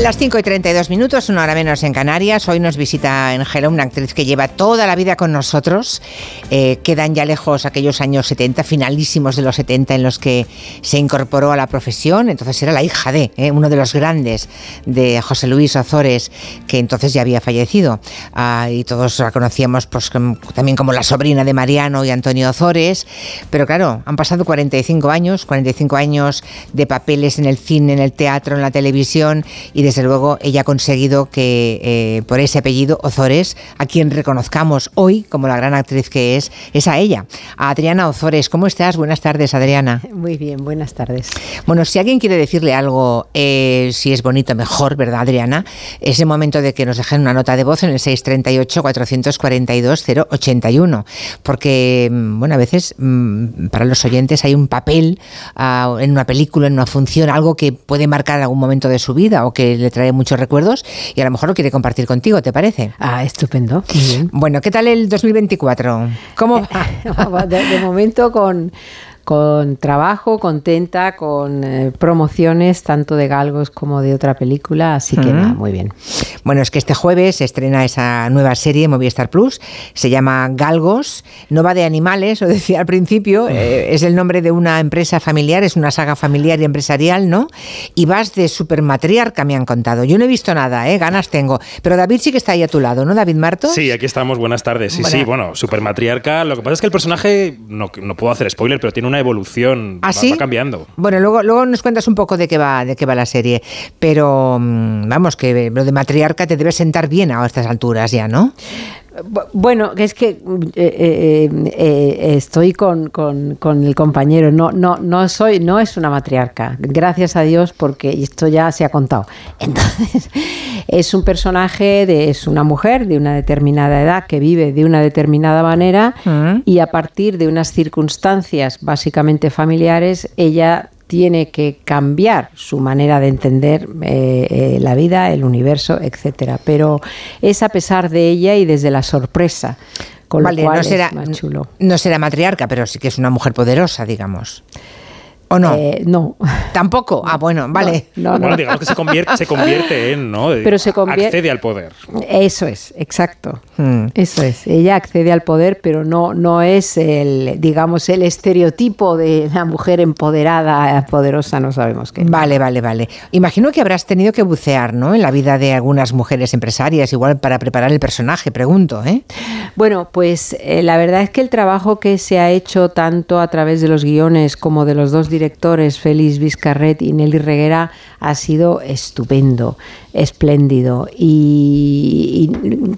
Las 5 y 32 minutos, una hora menos en Canarias. Hoy nos visita Angela, una actriz que lleva toda la vida con nosotros. Eh, quedan ya lejos aquellos años 70, finalísimos de los 70, en los que se incorporó a la profesión. Entonces era la hija de eh, uno de los grandes, de José Luis Ozores, que entonces ya había fallecido. Ah, y todos la conocíamos pues, también como la sobrina de Mariano y Antonio Ozores. Pero claro, han pasado 45 años, 45 años de papeles en el cine, en el teatro, en la televisión y de desde luego ella ha conseguido que eh, por ese apellido Ozores, a quien reconozcamos hoy como la gran actriz que es, es a ella, a Adriana Ozores. ¿Cómo estás? Buenas tardes, Adriana. Muy bien, buenas tardes. Bueno, si alguien quiere decirle algo, eh, si es bonito, mejor, ¿verdad, Adriana? Es el momento de que nos dejen una nota de voz en el 638-442-081, porque, mm, bueno, a veces mm, para los oyentes hay un papel ah, en una película, en una función, algo que puede marcar algún momento de su vida o que le trae muchos recuerdos y a lo mejor lo quiere compartir contigo, ¿te parece? Ah, estupendo. Bueno, ¿qué tal el 2024? ¿Cómo va? de momento con con trabajo, contenta, con eh, promociones tanto de Galgos como de otra película, así que nada, muy bien. Bueno, es que este jueves se estrena esa nueva serie Movistar Plus, se llama Galgos, no va de animales, lo decía al principio, eh, es el nombre de una empresa familiar, es una saga familiar y empresarial, ¿no? Y vas de supermatriarca, me han contado. Yo no he visto nada, ¿eh? ganas tengo, pero David sí que está ahí a tu lado, ¿no, David Marto? Sí, aquí estamos, buenas tardes. Sí, sí, bueno, supermatriarca, lo que pasa es que el personaje, no, no puedo hacer spoiler, pero tiene una evolución, ¿Ah, va, cambiando. Bueno, luego, luego nos cuentas un poco de qué va, de qué va la serie, pero mm, vamos, que lo de matriarca te debe sentar bien a estas alturas ya, ¿no? Bueno, es que eh, eh, eh, estoy con, el compañero. No, no, no soy, no es una matriarca. Gracias a Dios, porque esto ya se ha contado. Entonces, es un personaje de, es una mujer de una determinada edad que vive de una determinada manera mm. y a partir de unas circunstancias básicamente familiares, ella tiene que cambiar su manera de entender eh, eh, la vida, el universo, etcétera. Pero es a pesar de ella y desde la sorpresa. Con lo cual no será, es más chulo. no será matriarca, pero sí que es una mujer poderosa, digamos. ¿O no? Eh, no. ¿Tampoco? Ah, bueno, vale. bueno, digamos que se convierte, se convierte en, ¿no? Pero se convierte, accede al poder. Eso es, exacto. Hmm. Eso es. Ella accede al poder, pero no, no es el, digamos, el estereotipo de la mujer empoderada, poderosa, no sabemos qué. Vale, vale, vale. Imagino que habrás tenido que bucear, ¿no? En la vida de algunas mujeres empresarias, igual para preparar el personaje, pregunto, ¿eh? Bueno, pues eh, la verdad es que el trabajo que se ha hecho tanto a través de los guiones como de los dos directores directores, Félix Vizcarret y Nelly Reguera, ha sido estupendo, espléndido. Y,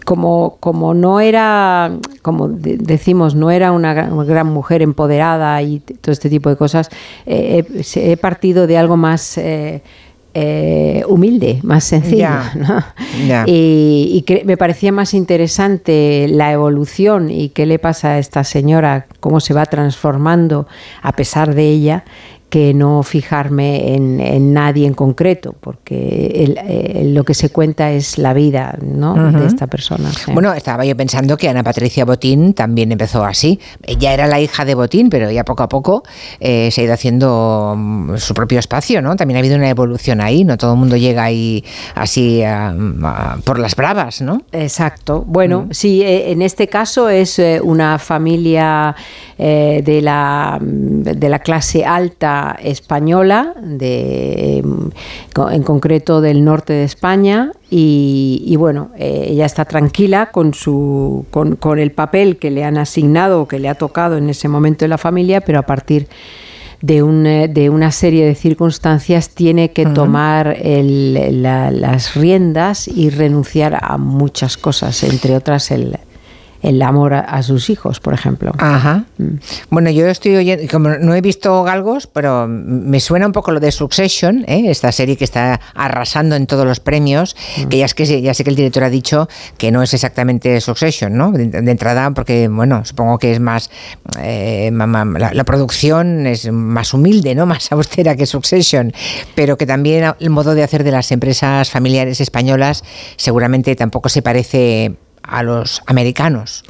como, como no era, como decimos, no era una gran, mujer empoderada y todo este tipo de cosas, eh, he, partido de algo más... Eh, eh, humilde, más sencillo. Y, me parecía más interesante la evolución y qué le pasa a esta señora, cómo se va transformando a pesar de ella, que no fijarme en, nadie en concreto, porque lo que se cuenta es la vida de esta persona. Bueno, estaba yo pensando que Ana Patricia Botín también empezó así. Ella era la hija de Botín, pero ya poco a poco eh, se ha ido haciendo mm, su propio espacio, ¿no? También ha habido una evolución ahí, no todo el mundo llega ahí así por las bravas, ¿no? Exacto. Bueno, sí, eh, en este caso es eh, una familia de, la, de la clase alta española, de, en concreto del norte de España, y, bueno, eh, ella está tranquila con, su, con, con, el papel que le han asignado o que le ha tocado en ese momento en la familia, pero a partir de, un, eh, de una serie de circunstancias tiene que tomar las riendas y renunciar a muchas cosas, entre otras el, el amor a, sus hijos, por ejemplo. Ajá. Mm. Bueno, yo estoy oyendo, como no he visto Galgos, pero me suena un poco lo de Succession, ¿eh? esta serie que está arrasando en todos los premios, mm. que ya es que ya sé que el director ha dicho que no es exactamente Succession, ¿no? De, entrada, porque bueno, supongo que es más eh, la, producción es más humilde, ¿no? Más austera que Succession, pero que también el modo de hacer de las empresas familiares españolas seguramente tampoco se parece a los americanos.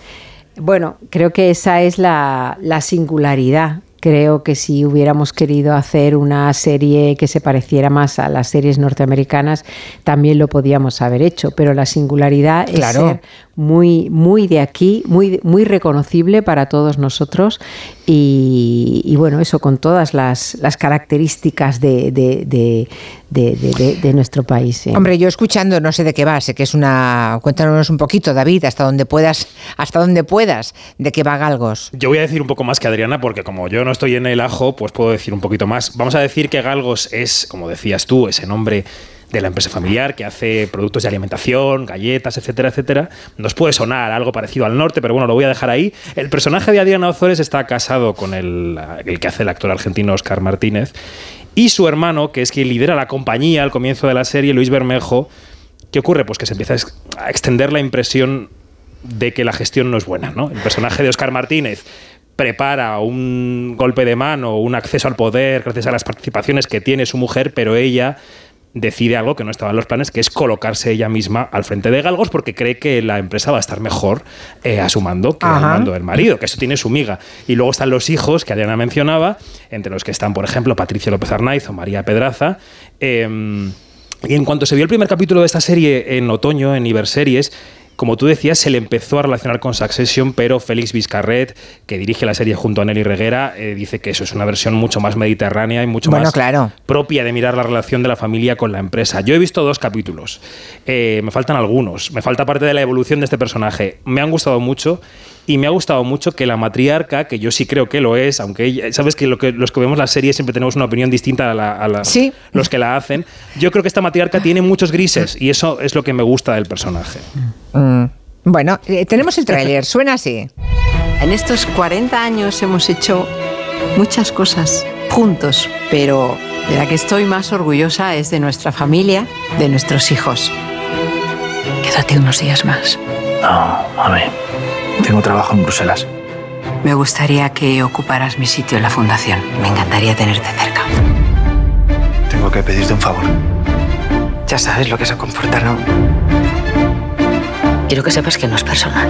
Bueno, creo que esa es la, la singularidad creo que si hubiéramos querido hacer una serie que se pareciera más a las series norteamericanas, también lo podíamos haber hecho, pero la singularidad es ser muy, muy de aquí, muy, muy reconocible para todos nosotros y, bueno, eso con todas las, las características de, de, de, nuestro país. Hombre, yo escuchando, no sé de qué va, sé que es una... Cuéntanos un poquito, David, hasta donde puedas, hasta donde puedas, de qué va Galgos. Yo voy a decir un poco más que Adriana, porque como yo no estoy en el ajo, pues puedo decir un poquito más. Vamos a decir que Galgos es, como decías tú, ese nombre de la empresa familiar que hace productos de alimentación, galletas, etcétera, etcétera. Nos puede sonar algo parecido al norte, pero bueno, lo voy a dejar ahí. El personaje de Adriana Ozores está casado con el, el que hace el actor argentino Oscar Martínez y su hermano, que es quien lidera la compañía al comienzo de la serie, Luis Bermejo. ¿Qué ocurre? Pues que se empieza a extender la impresión de que la gestión no es buena. ¿no? El personaje de Oscar Martínez prepara un golpe de mano, un acceso al poder gracias a las participaciones que tiene su mujer, pero ella decide algo que no estaba en los planes, que es colocarse ella misma al frente de Galgos porque cree que la empresa va a estar mejor eh, a su mando que al mando del marido, que eso tiene su miga. Y luego están los hijos que Adriana mencionaba, entre los que están, por ejemplo, Patricia López Arnaiz o María Pedraza. Em, y en cuanto se vio el primer capítulo de esta serie en otoño, en Iberseries, como tú decías, se le empezó a relacionar con Succession, pero Félix Vizcarret, que dirige la serie junto a Nelly Reguera, eh, dice que eso es una versión mucho más mediterránea y mucho más propia de mirar la relación de la familia con la empresa. Yo he visto dos capítulos, eh, me faltan algunos, me falta parte de la evolución de este personaje. Me han gustado mucho y me ha gustado mucho que la matriarca, que yo sí creo que lo es, aunque sabes que, lo que los que vemos la serie siempre tenemos una opinión distinta a, los que la hacen, yo creo que esta matriarca tiene muchos grises y eso es lo que me gusta del personaje. Mm. Bueno, eh, tenemos el tráiler, suena así. En estos 40 años hemos hecho muchas cosas juntos, pero de la que estoy más orgullosa es de nuestra familia, de nuestros hijos. Quédate unos días más. No, ver. Tengo trabajo en Bruselas. Me gustaría que ocuparas mi sitio en la fundación. Me encantaría tenerte cerca. Tengo que pedirte un favor. Ya sabes lo que se comportaron. Quiero que sepas que no es personal.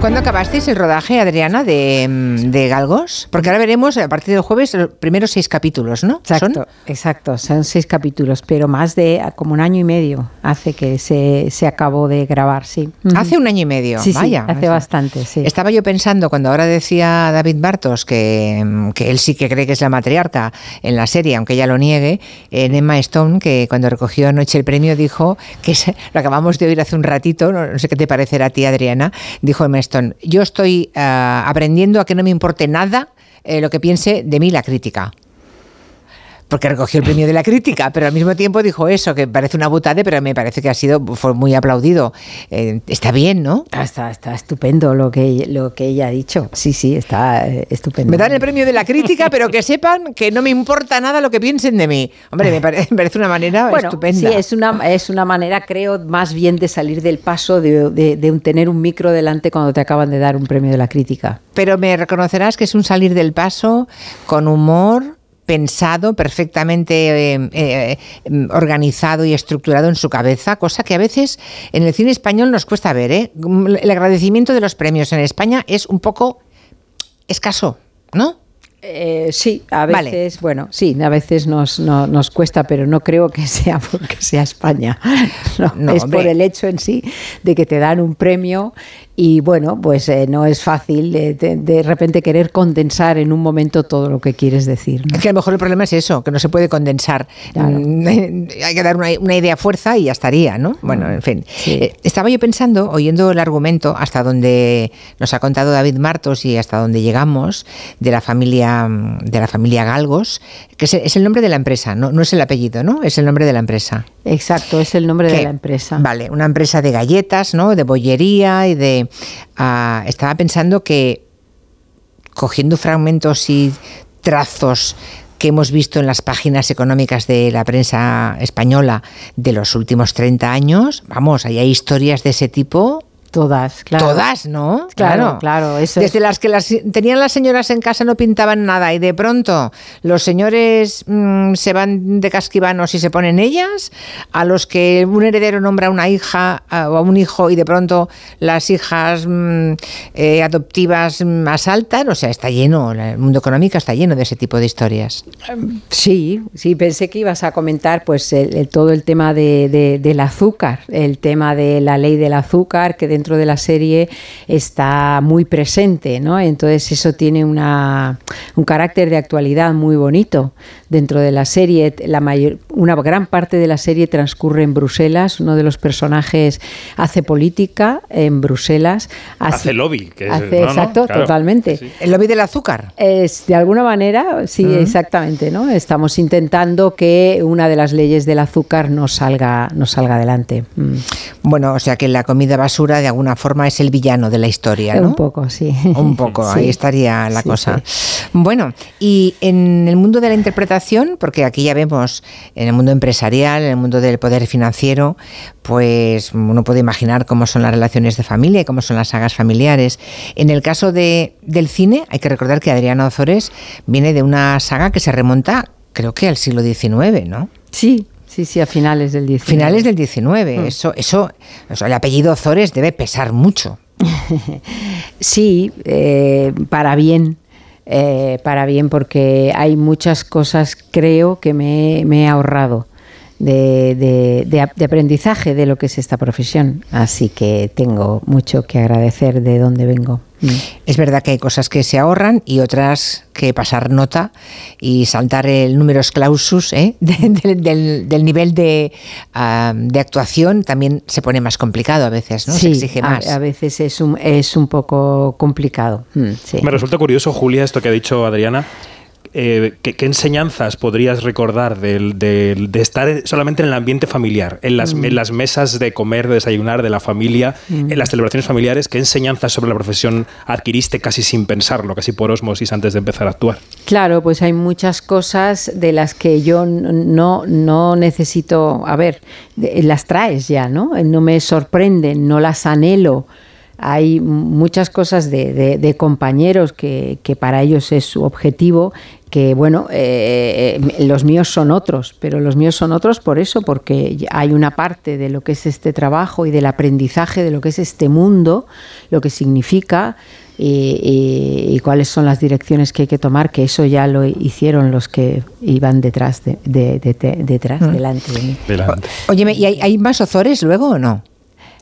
¿Cuándo acabasteis el rodaje, Adriana, de, mm, de, Galgos? Porque ahora veremos a partir del jueves los primeros seis capítulos, ¿no? Exacto, exacto, son seis capítulos, pero más de como un año y medio hace que se, se acabó de grabar, sí. Hace un año y medio, sí, vaya. Sí, hace bastante, sí. Estaba yo pensando, cuando ahora decía David Bartos que, mm, que él sí que cree que es la matriarca en la serie, aunque ella lo niegue, en Emma Stone, que cuando recogió anoche el premio dijo, que lo acabamos de oír hace un ratito, no, sé qué te parecerá a ti, Adriana, dijo Emma yo estoy eh, aprendiendo a que no me importe nada eh, lo que piense de mí la crítica porque recogió el premio de la crítica, pero al mismo tiempo dijo eso, que parece una butade, pero me parece que ha sido fue muy aplaudido. Eh, está bien, ¿no? Ah, está, está estupendo lo que, lo que ella ha dicho. Sí, sí, está eh, estupendo. Me dan el premio de la crítica, pero que sepan que no me importa nada lo que piensen de mí. Hombre, me, parece, una manera estupenda. Sí, es una, es una manera, creo, más bien de salir del paso de, de tener un micro delante cuando te acaban de dar un premio de la crítica. Pero me reconocerás que es un salir del paso con humor pensado, perfectamente eh, eh, organizado y estructurado en su cabeza, cosa que a veces en el cine español nos cuesta ver. ¿eh? El agradecimiento de los premios en España es un poco escaso, ¿no? Eh, sí, a veces, bueno, sí, a veces nos, nos cuesta, pero no creo que sea porque sea España. No, es por el hecho en sí de que te dan un premio y bueno, pues eh, no es fácil de, de, repente querer condensar en un momento todo lo que quieres decir. Es que a lo mejor el problema es eso, que no se puede condensar. Mm, hay que dar una, una, idea fuerza y ya estaría, ¿no? Bueno, en fin. Eh, estaba yo pensando, oyendo el argumento, hasta donde nos ha contado David Martos y hasta donde llegamos, de la familia, de la familia Galgos, que es, el nombre de la empresa, ¿no? no es el apellido, ¿no? Es el nombre de la empresa. Exacto, es el nombre de la empresa. Vale, una empresa de galletas, ¿no? De bollería y de Estaba pensando que cogiendo fragmentos y trazos que hemos visto en las páginas económicas de la prensa española de los últimos 30 años, vamos, ahí hay historias de ese tipo todas, claro. Todas, ¿no? Claro, claro, eso Desde es. las que las tenían las señoras en casa no pintaban nada y de pronto los señores mm, se van de casquivanos y se ponen ellas, a los que un heredero nombra a una hija a- o a un hijo y de pronto las hijas mm, eh, adoptivas mm, asaltan, o sea, está lleno, el mundo económico está lleno de ese tipo de historias. Sí, sí, pensé que ibas a comentar pues el- el- todo el tema de, de- del azúcar, el tema de la ley del azúcar que dentro de la serie está muy presente, ¿no? Entonces eso tiene una, un carácter de actualidad muy bonito dentro de la serie. La mayor, una gran parte de la serie transcurre en Bruselas. Uno de los personajes hace política en Bruselas. Hace lobby, que es- hace- no, no, exacto, claro. totalmente. Sí. El lobby del azúcar. Es, de alguna manera, sí, exactamente, ¿no? Estamos intentando que una de las leyes del azúcar no salga, no salga adelante. Mm. Bueno, o sea que la comida basura de alguna forma es el villano de la historia, ¿no? Un poco, sí. Un poco, Sí. ahí estaría la Sí, cosa. Bueno, y en el mundo de la interpretación, porque aquí ya vemos en el mundo empresarial, en el mundo del poder financiero, pues uno puede imaginar cómo son las relaciones de familia y cómo son las sagas familiares. En el caso de, del cine, hay que recordar que Adriana Ozores viene de una saga que se remonta, creo que al siglo XIX, ¿no? Sí, sí, sí, a finales del 19. Finales del XIX. Eso, eso, o sea, el apellido Ozores debe pesar mucho. Sí, eh, para bien. Eh, para bien, porque hay muchas cosas, creo, que me, he ahorrado de, de- de aprendizaje de lo que es esta profesión. Así que tengo mucho que agradecer de dónde vengo. Mm. Es verdad que hay cosas que se ahorran y otras que pasar nota y saltar el numerus clausus ¿eh? de- del, del- del nivel de, de actuación también se pone más complicado a veces, ¿no? se Sí, exige a- más. A, veces es un, es un poco complicado. Mm, sí. Me resulta curioso, Julia, esto que ha dicho Adriana. Eh, ¿qué, qué enseñanzas podrías recordar del- de estar solamente en el ambiente familiar, en las, en las mesas de comer, de desayunar de la familia, en las celebraciones familiares? ¿Qué enseñanzas sobre la profesión adquiriste casi sin pensarlo, casi por osmosis antes de empezar a actuar? Claro, pues hay muchas cosas de las que yo no, no necesito, a ver, de- las traes ya, ¿no? No me sorprenden, no las anhelo. Hay muchas cosas de, de- de compañeros que, que para ellos es su objetivo, que bueno, eh, eh, los míos son otros, pero los míos son otros por eso, porque hay una parte de lo que es este trabajo y del aprendizaje de lo que es este mundo, lo que significa y, y- y cuáles son las direcciones que hay que tomar, que eso ya lo hicieron los que iban detrás, de, de- de- de- detrás, delante de mí. Delante. Óyeme, ¿y hay, hay más Ozores luego o no?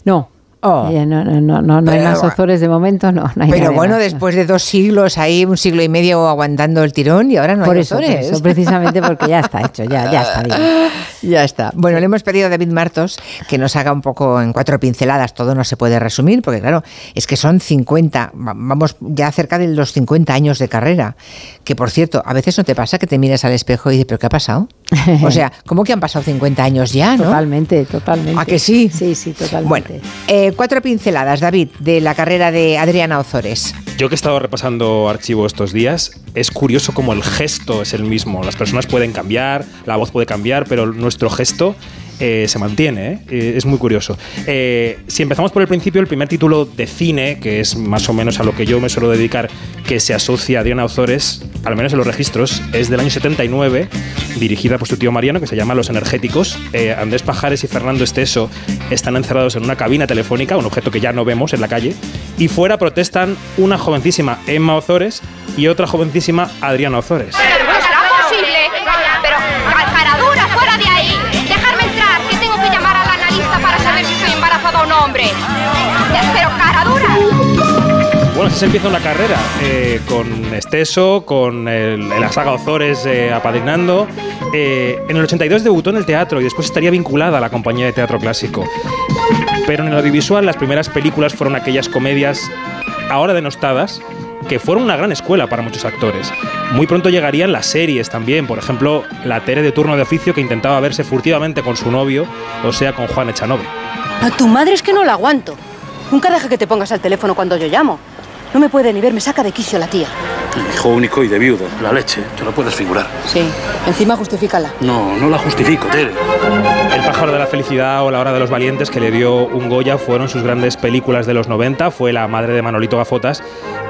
No, Oh. no, no, no, no, no hay más Ozores de momento, no. no hay Pero bueno, más. después de dos siglos ahí, un siglo y medio aguantando el tirón y ahora no por hay eso, por eso, precisamente porque ya está hecho, ya, ya está bien. Ya está. Bueno, le hemos pedido a David Martos que nos haga un poco en cuatro pinceladas, todo no se puede resumir, porque claro, es que son 50, va- vamos ya cerca de los 50 años de carrera, que por cierto, a veces no te pasa que te miras al espejo y dices, ¿pero qué ha pasado? O sea, ¿cómo que han pasado 50 años ya, no? Totalmente, totalmente. ¿A que sí? Sí, sí, totalmente. Bueno, eh, cuatro pinceladas, David, de la carrera de Adriana Ozores. Yo que he estado repasando archivo estos días, es curioso cómo el gesto es el mismo. Las personas pueden cambiar, la voz puede cambiar, pero nuestro gesto eh, se mantiene. ¿eh? Eh, es muy curioso. Eh, si empezamos por el principio, el primer título de cine, que es más o menos a lo que yo me suelo dedicar, que se asocia a Diana Ozores, al menos en los registros, es del año 79, dirigida por su tío Mariano, que se llama Los Energéticos. Andrés Pajares y Fernando Esteso están encerrados en una cabina telefónica, un objeto que ya no vemos en la calle, y fuera protestan una jovencísima Emma Ozores y otra jovencísima Adriana Ozores. Bueno, así se empieza una carrera eh, con Esteso, con el- la saga Ozores eh, apadrinando. Eh, en el 82 debutó en el teatro y después estaría vinculada a la compañía de teatro clásico. Pero en el audiovisual las primeras películas fueron aquellas comedias ahora denostadas que fueron una gran escuela para muchos actores. Muy pronto llegarían las series también, por ejemplo, la Tere de turno de oficio que intentaba verse furtivamente con su novio, o sea, con Juan Echanove. A tu madre es que no la aguanto. Nunca deja que te pongas al teléfono cuando yo llamo. No me puede ni ver, me saca de quicio la tía. Hijo único y de viudo. La leche, te lo puedes figurar. Sí. Encima justifícala. No, no la justifico, Tere. El pájaro de la felicidad o La hora de los valientes que le dio un Goya fueron sus grandes películas de los 90. Fue la madre de Manolito Gafotas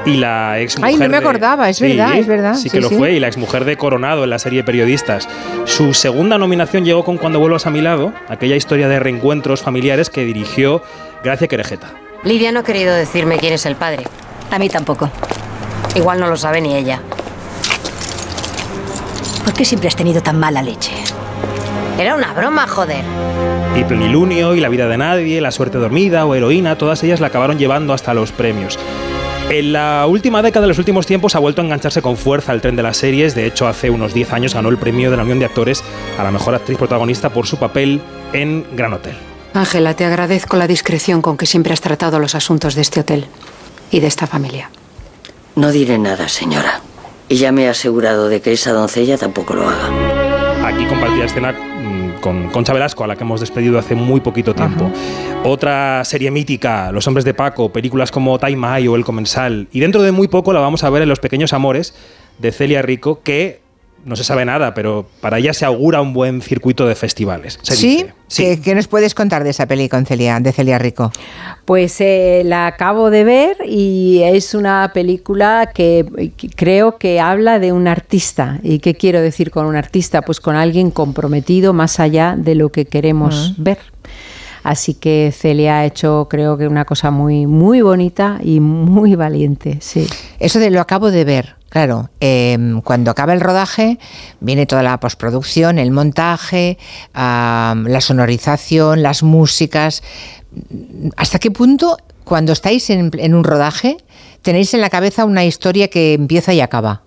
y la ex Ay, no me acordaba, es verdad, es verdad. Sí, que lo fue, y la exmujer de Coronado en la serie Periodistas. Su segunda nominación llegó con Cuando vuelvas a mi lado, aquella historia de reencuentros familiares que dirigió Gracia Querejeta. Lidia no ha querido decirme quién es el padre. A mí tampoco. Igual no lo sabe ni ella. ¿Por qué siempre has tenido tan mala leche? Era una broma, joder. Y Plenilunio, y La vida de nadie, La suerte dormida o Heroína, todas ellas la acabaron llevando hasta los premios. En la última década, en los últimos tiempos, ha vuelto a engancharse con fuerza al tren de las series. De hecho, hace unos 10 años ganó el premio de la Unión de Actores a la mejor actriz protagonista por su papel en Gran Hotel. Ángela, te agradezco la discreción con que siempre has tratado los asuntos de este hotel y de esta familia. No diré nada, señora. Y ya me he asegurado de que esa doncella tampoco lo haga. Aquí compartía escena mm, con Concha Velasco, a la que hemos despedido hace muy poquito tiempo. Otra serie mítica, Los hombres de Paco, películas como Time Eye o El Comensal. Y dentro de muy poco la vamos a ver en Los pequeños amores de Celia Rico, que no se sabe nada, pero para ella se augura un buen circuito de festivales. se ¿Sí? dice. ¿Qué, qué nos puedes contar de esa peli con Celia, de Celia Rico? Pues eh, la acabo de ver y es una película que, que creo que habla de un artista. ¿Y qué quiero decir con un artista? Pues con alguien comprometido más allá de lo que queremos ver. Así que Celia ha hecho, creo que una cosa muy, muy bonita y muy valiente, sí. Eso de lo acabo de ver, claro. eh, cuando acaba el rodaje, viene toda la postproducción, el montaje, la sonorización, las músicas. ¿Hasta qué punto, cuando estáis en un rodaje, tenéis en la cabeza una historia que empieza y acaba?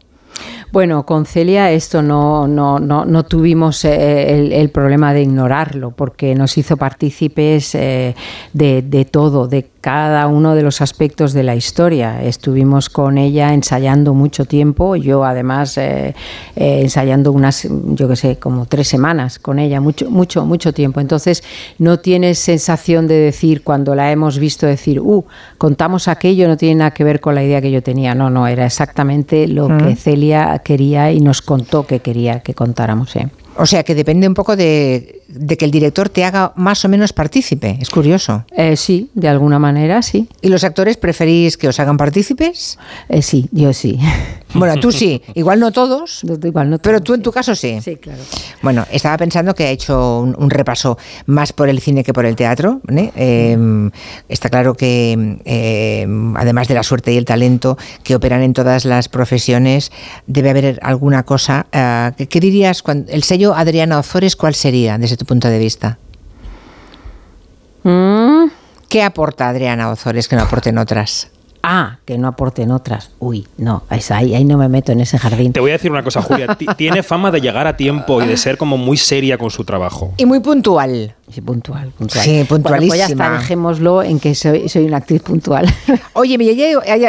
Bueno, con Celia esto no, no, no, no tuvimos eh, el, el problema de ignorarlo, porque nos hizo partícipes eh, de, de todo, de cada uno de los aspectos de la historia. Estuvimos con ella ensayando mucho tiempo, yo además eh, eh, ensayando unas, yo qué sé, como tres semanas con ella, mucho, mucho, mucho tiempo. Entonces no tienes sensación de decir, cuando la hemos visto, decir, uh, contamos aquello, no tiene nada que ver con la idea que yo tenía. No, no, era exactamente lo que Celia quería y nos contó que quería que contáramos. ¿eh? O sea, que depende un poco de, de que el director te haga más o menos partícipe. Es curioso. Eh, sí, de alguna manera, sí. ¿Y los actores preferís que os hagan partícipes? Eh, sí, yo sí. Bueno, tú sí. Igual no todos, Igual no pero tú en tu caso sí. Sí, claro. Bueno, estaba pensando que ha hecho un, un repaso más por el cine que por el teatro. ¿eh? Eh, está claro que, eh, además de la suerte y el talento que operan en todas las profesiones, debe haber alguna cosa. eh, ¿qué, dirías? cuando- el sello Adriana Ozores, ¿cuál sería tu punto de vista? Mm, ¿Qué aporta Adriana Ozores que no aporten otras? Ah, que no aporten otras. Uy, no, ahí, ahí no me meto en ese jardín. Te voy a decir una cosa, Julia. Ti- Tiene fama de llegar a tiempo y de ser como muy seria con su trabajo. Y muy puntual. Sí, puntual, puntual. Sí, Bueno, pues ya puntualísima. está, dejémoslo en que soy, soy una actriz puntual. Oye,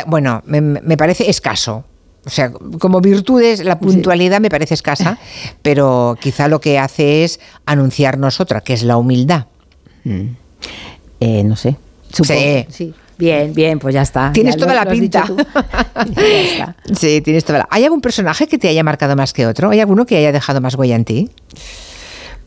bueno, me, me parece escaso. O sea, como virtudes, la puntualidad me parece escasa, pero quizá lo que hace es anunciarnos otra, que es la humildad. Eh, no sé. Supongo, Sí. sí. Bien, bien, pues ya está. Tienes Ya toda lo- la pinta. Ya está. Sí, tienes toda la... ¿Hay algún personaje que te haya marcado más que otro? ¿Hay alguno que haya dejado más huella en ti?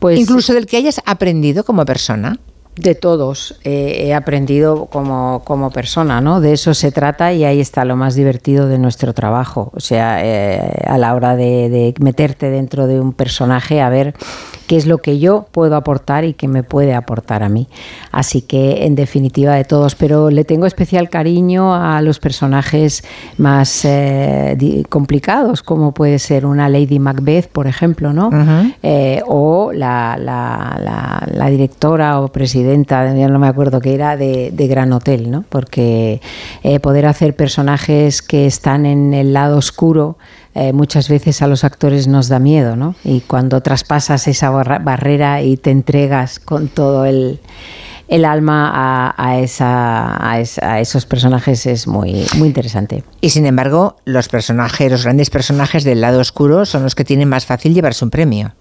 Pues Incluso del que hayas aprendido como persona. De todos eh, he aprendido como, como persona, ¿no? De eso se trata y ahí está lo más divertido de nuestro trabajo. O sea, eh, a la hora de, de meterte dentro de un personaje a ver qué es lo que yo puedo aportar y qué me puede aportar a mí. Así que, en definitiva, de todos. Pero le tengo especial cariño a los personajes más eh, complicados, como puede ser una Lady Macbeth, por ejemplo, ¿no? O la, la- la- la directora o presidenta, ya no me acuerdo qué era, de, de Gran Hotel, ¿no? Porque eh, poder hacer personajes que están en el lado oscuro eh, muchas veces a los actores nos da miedo, ¿no? Y cuando traspasas esa barra- barrera y te entregas con todo el, el alma a, a esa, a, esa- a esos personajes es muy, muy interesante. Y sin embargo, los personajes, los grandes personajes del lado oscuro son los que tienen más fácil llevarse un premio.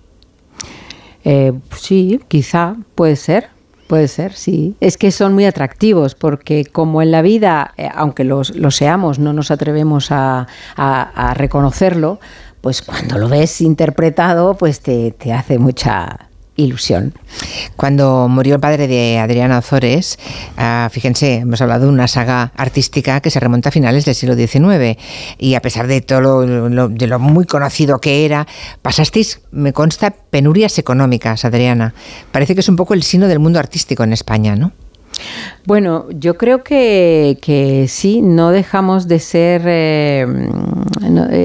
Eh, sí, quizá, puede ser. Puede ser, sí. Es que son muy atractivos porque como en la vida, eh, aunque los, lo seamos, no nos atrevemos a, reconocerlo, pues cuando lo ves interpretado, pues te, te hace mucha ilusión. Cuando murió el padre de Adriana Ozores, ah, fíjense, hemos hablado de una saga artística que se remonta a finales del siglo XIX y a pesar de todo lo, de lo muy conocido que era, pasasteis, me consta, penurias económicas, Adriana. Parece que es un poco el sino del mundo artístico en España, ¿no? Bueno, yo creo que, sí, no dejamos de ser, eh,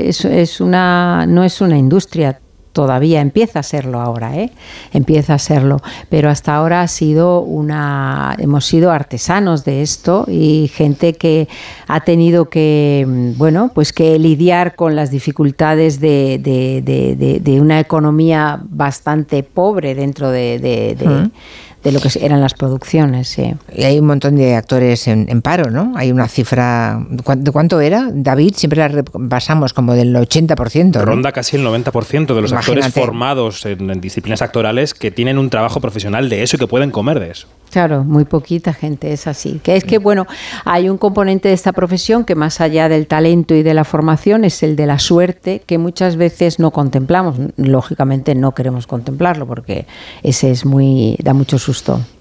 es una, no es una industria todavía, empieza a serlo ahora, ¿eh? empieza a serlo, pero hasta ahora ha sido una, hemos sido artesanos de esto y gente que ha tenido que, mm, bueno, pues que lidiar con las dificultades de, de- una economía bastante pobre dentro de, de- de- Mm. De lo que eran las producciones, sí. Y hay un montón de actores en, en paro, ¿no? Hay una cifra. ¿cuán- ¿De cuánto era? David, siempre la repasamos como del 80%. ¿no? Ronda casi el 90% de los actores formados en, en disciplinas actorales que tienen un trabajo profesional de eso y que pueden comer de eso. Claro, muy poquita gente es así. Que es que, bueno, hay un componente de esta profesión que más allá del talento y de la formación es el de la suerte, que muchas veces no contemplamos. Lógicamente no queremos contemplarlo porque ese es muy, da mucho susto.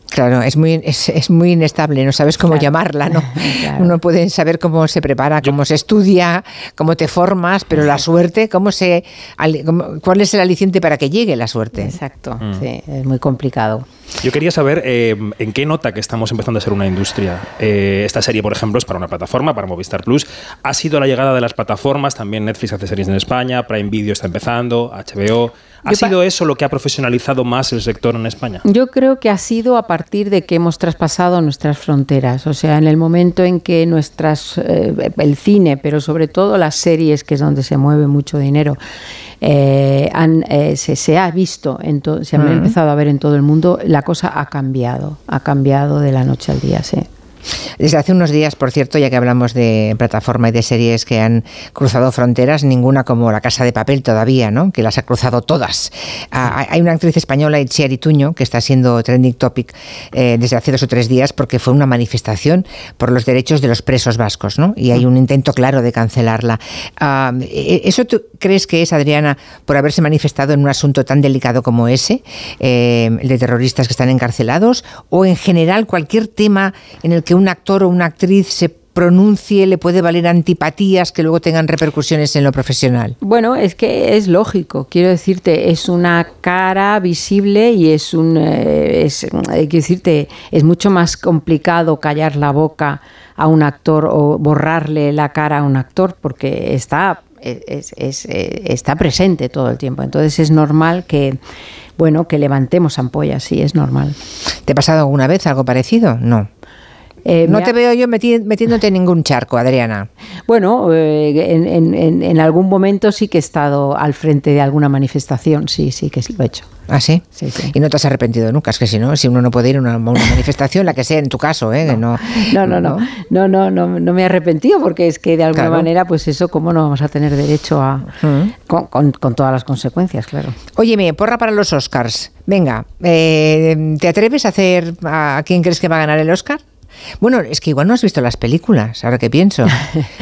Claro, es muy, es, es muy inestable, no sabes cómo Claro. llamarla, ¿no? Claro. Uno puede saber cómo se prepara, cómo se estudia, cómo te formas, pero la suerte, cómo se, al- cómo- ¿cuál es el aliciente para que llegue la suerte? Exacto, sí, es muy complicado. Yo quería saber eh, en qué nota que estamos empezando a ser una industria. Eh, esta serie, por ejemplo, es para una plataforma, para Movistar Plus. Ha sido la llegada de las plataformas, también Netflix hace series en España, Prime Video está empezando, HBO. ¿Ha Yo sido eso lo que ha profesionalizado más el sector en España? Yo creo que ha sido a partir de que hemos traspasado nuestras fronteras, o sea, en el momento en que nuestras eh, el cine, pero sobre todo las series, que es donde se mueve mucho dinero, eh, han, eh, se, se ha visto, en se han Mm. empezado a ver en todo el mundo, la cosa ha cambiado, ha cambiado de la noche al día, sí. Desde hace unos días, por cierto, ya que hablamos de plataforma y de series que han cruzado fronteras, ninguna como La Casa de Papel todavía, ¿no? Que las ha cruzado todas. Ah, hay una actriz española, Itziar Ituño, que está siendo trending topic eh, desde hace dos o tres días porque fue una manifestación por los derechos de los presos vascos, ¿no? Y hay un intento claro de cancelarla. Ah, eh, ¿Eso tú crees que es, Adriana, por haberse manifestado en un asunto tan delicado como ese, eh, de terroristas que están encarcelados, o en general cualquier tema en el que un actor o una actriz se pronuncie le puede valer antipatías que luego tengan repercusiones en lo profesional? Bueno, es que es lógico, quiero decirte, es una cara visible y es un, eh, es, eh, quiero decirte, es mucho más complicado callar la boca a un actor o borrarle la cara a un actor porque está, es- es- eh, está presente todo el tiempo. Entonces es normal que, bueno, que levantemos ampollas, sí, es normal. ¿Te ha pasado alguna vez algo parecido? No. Eh, no te ha- veo yo meti- metiéndote en ningún charco, Adriana. Bueno, eh, en, en- en- en algún momento sí que he estado al frente de alguna manifestación, sí, sí que sí lo he hecho. ¿Ah, sí? Sí, sí. Y no te has arrepentido nunca, es que si no, si uno no puede ir a una, manifestación, la que sea en tu caso, ¿eh? no, No, no, no, no, no, no, no me he arrepentido porque es que de alguna Claro. manera, pues eso, ¿cómo no vamos a tener derecho a, Mm. con, con- con todas las consecuencias, claro? Óyeme, porra para los Oscars. Venga, eh, ¿te atreves a hacer a quién crees que va a ganar el Oscar? Bueno, es que igual no has visto las películas, ahora que pienso.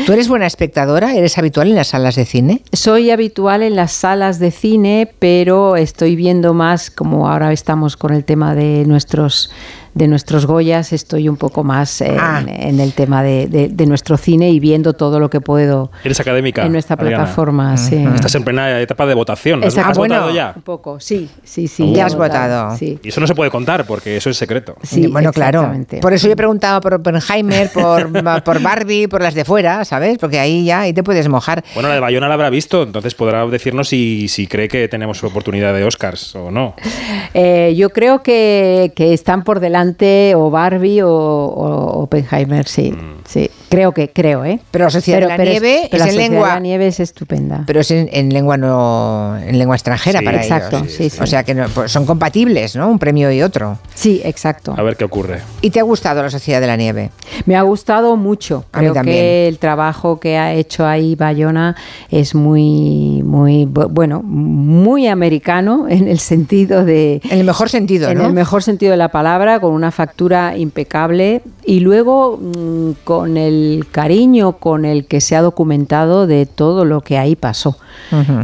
¿Tú eres buena espectadora? ¿Eres habitual en las salas de cine? Soy habitual en las salas de cine, pero estoy viendo más, como ahora estamos con el tema de nuestros de nuestros Goyas, estoy un poco más en, Ah. en el tema de, de- de nuestro cine y viendo todo lo que puedo Eres académica. en nuestra Adriana. plataforma. sí. Estás en plena etapa de votación. ¿Has, Ah, bueno. votado ya? Un poco, sí, sí, sí. Ya has votado. Sí. Y eso no se puede contar porque eso es secreto. Sí, bueno, claro. Por eso yo he preguntado por Oppenheimer, por, por Barbie, por las de fuera, ¿sabes? Porque ahí ya ahí te puedes mojar. Bueno, la de Bayona la habrá visto, entonces podrá decirnos si, si cree que tenemos oportunidad de Oscars o no. Eh, yo creo que, que están por delante o Barbie o, o Oppenheimer, sí, Mm. sí. Creo que, creo, ¿eh? Pero la Sociedad de la Nieve pero es la en Sociedad lengua- de la Nieve es estupenda. Pero es en, en lengua no en lengua extranjera Sí, para exacto, ellos. sí, sí. O sea que no- pues son compatibles, ¿no? Un premio y otro. Sí, exacto. A ver qué ocurre. ¿Y te ha gustado la Sociedad de la Nieve? Me ha gustado mucho. A mí Creo también. que el trabajo que ha hecho ahí Bayona es muy, muy bu- bueno, muy americano en el sentido de. En el mejor sentido, En ¿no? el mejor sentido de la palabra, con una factura impecable y luego mm, con el cariño con el que se ha documentado de todo lo que ahí pasó.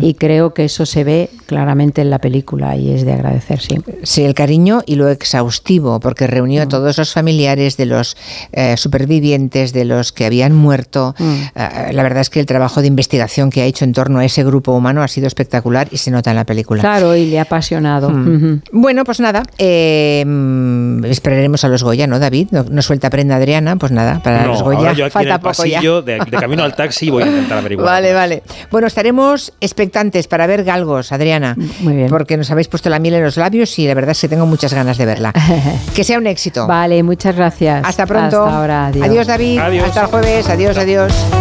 Y creo que eso se ve claramente en la película y es de agradecer siempre. Sí, el cariño y lo exhaustivo, porque reunió a todos los familiares de los eh, supervivientes, de los que habían muerto. Eh, la verdad es que el trabajo de investigación que ha hecho en torno a ese grupo humano ha sido espectacular y se nota en la película. Claro, y le ha apasionado. Mm. Bueno, pues nada, eh, mm, esperaremos a los Goya, ¿no, David? No, no suelta prenda Adriana, pues nada, para no, los Goya yo aquí falta en el poco ya. pasillo, de, de camino al taxi, voy a intentar averiguar. Vale, vale. Bueno, estaremos expectantes para ver Galgos, Adriana. Muy bien. Porque nos habéis puesto la miel en los labios y la verdad es que tengo muchas ganas de verla. que sea un éxito. Vale, muchas gracias. Hasta pronto. Hasta ahora. Adiós. adiós David. Adiós. Hasta el jueves. Adiós, adiós.